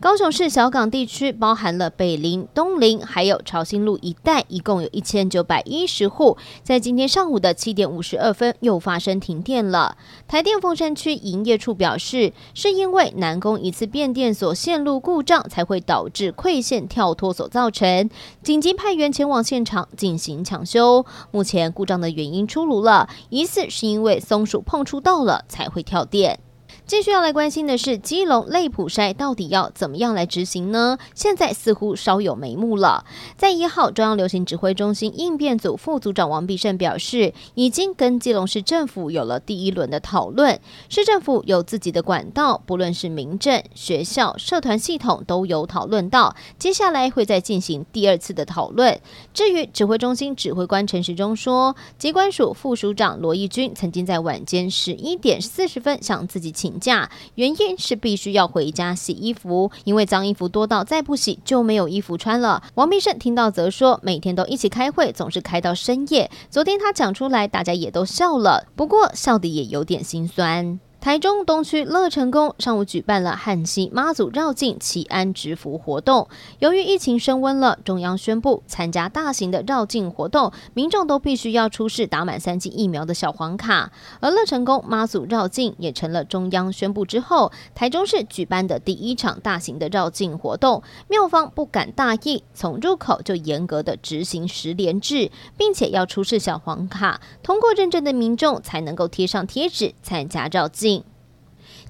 高雄市小港地区包含了北林、东林，还有朝新路一带，一共有一千九百一十户，在今天上午的七点五十二分又发生停电了。台电凤山区营业处表示，是因为南宫一次变电所线路故障，才会导致馈线跳脱所造成，紧急派员前往现场进行抢修。目前故障的原因出炉了，疑似是因为松鼠碰触到了才会跳电。继续要来关心的是，基隆类普筛到底要怎么样来执行呢？现在似乎稍有眉目了。在一号，中央流行指挥中心应变组副组长王必胜表示，已经跟基隆市政府有了第一轮的讨论。市政府有自己的管道，不论是民政、学校、社团系统都有讨论到。接下来会再进行第二次的讨论。至于指挥中心指挥官陈时中说，机关署副署长罗义军曾经在晚间十一点四十分向自己请。假原因是必须要回家洗衣服，因为脏衣服多到再不洗就没有衣服穿了。王必胜听到则说，每天都一起开会，总是开到深夜。昨天他讲出来，大家也都笑了，不过笑的也有点心酸。台中东区乐成宫上午举办了汉溪妈祖绕境祈安祈福活动。由于疫情升温了，中央宣布参加大型的绕境活动，民众都必须要出示打满三剂疫苗的小黄卡。而乐成宫妈祖绕境也成了中央宣布之后，台中市举办的第一场大型的绕境活动。庙方不敢大意，从入口就严格的执行十连制，并且要出示小黄卡，通过认证的民众才能够贴上贴纸参加绕境。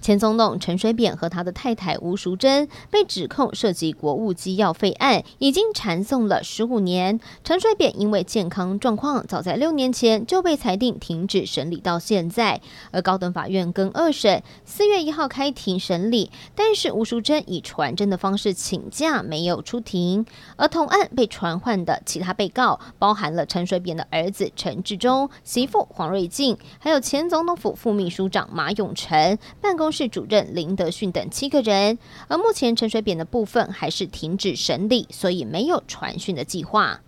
前总统陈水扁和他的太太吴淑珍被指控涉及国务机要费案，已经缠讼了十五年。陈水扁因为健康状况，早在六年前就被裁定停止审理到现在。而高等法院跟二审，四月一号开庭审理，但是吴淑珍以传真的方式请假，没有出庭。而同案被传唤的其他被告，包含了陈水扁的儿子陈致中、媳妇黄瑞静，还有前总统府副秘书长马永成办公室主任林德训等七个人，而目前陈水扁的部分还是停止审理，所以没有传讯的计划。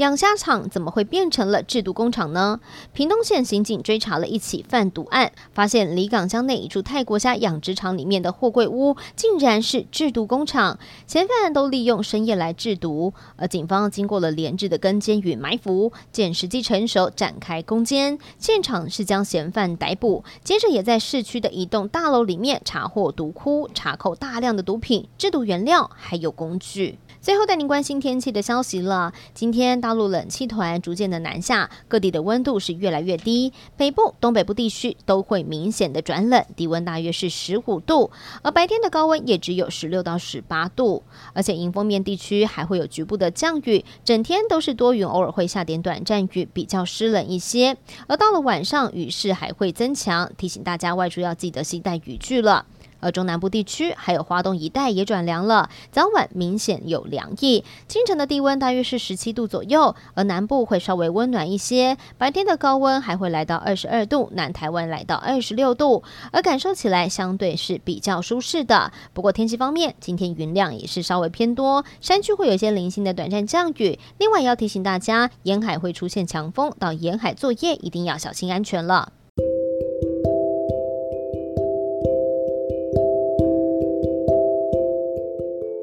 养虾场怎么会变成了制毒工厂呢？屏东县刑警追查了一起贩毒案，发现离港乡内一处泰国虾养殖场里面的货柜屋，竟然是制毒工厂，嫌犯都利用深夜来制毒。而警方经过了连日的跟监与埋伏，见时机成熟，展开攻坚，现场是将嫌犯逮捕，接着也在市区的一栋大楼里面查获毒窟，查扣大量的毒品、制毒原料还有工具。最后带您关心天气的消息了。今天大大陆冷气团逐渐的南下，各地的温度是越来越低，北部、东北部地区都会明显的转冷，低温大约是十五度，而白天的高温也只有十六到十八度。而且迎风面地区还会有局部的降雨，整天都是多云，偶尔会下点短暂雨，比较湿冷一些。而到了晚上，雨势还会增强，提醒大家外出要记得携带雨具了。而中南部地区还有花东一带也转凉了，早晚明显有凉意。清晨的低温大约是十七度左右，而南部会稍微温暖一些。白天的高温还会来到二十二度，南台湾来到二十六度，而感受起来相对是比较舒适的。不过天气方面，今天云量也是稍微偏多，山区会有些零星的短暂降雨。另外要提醒大家，沿海会出现强风，到沿海作业一定要小心安全了。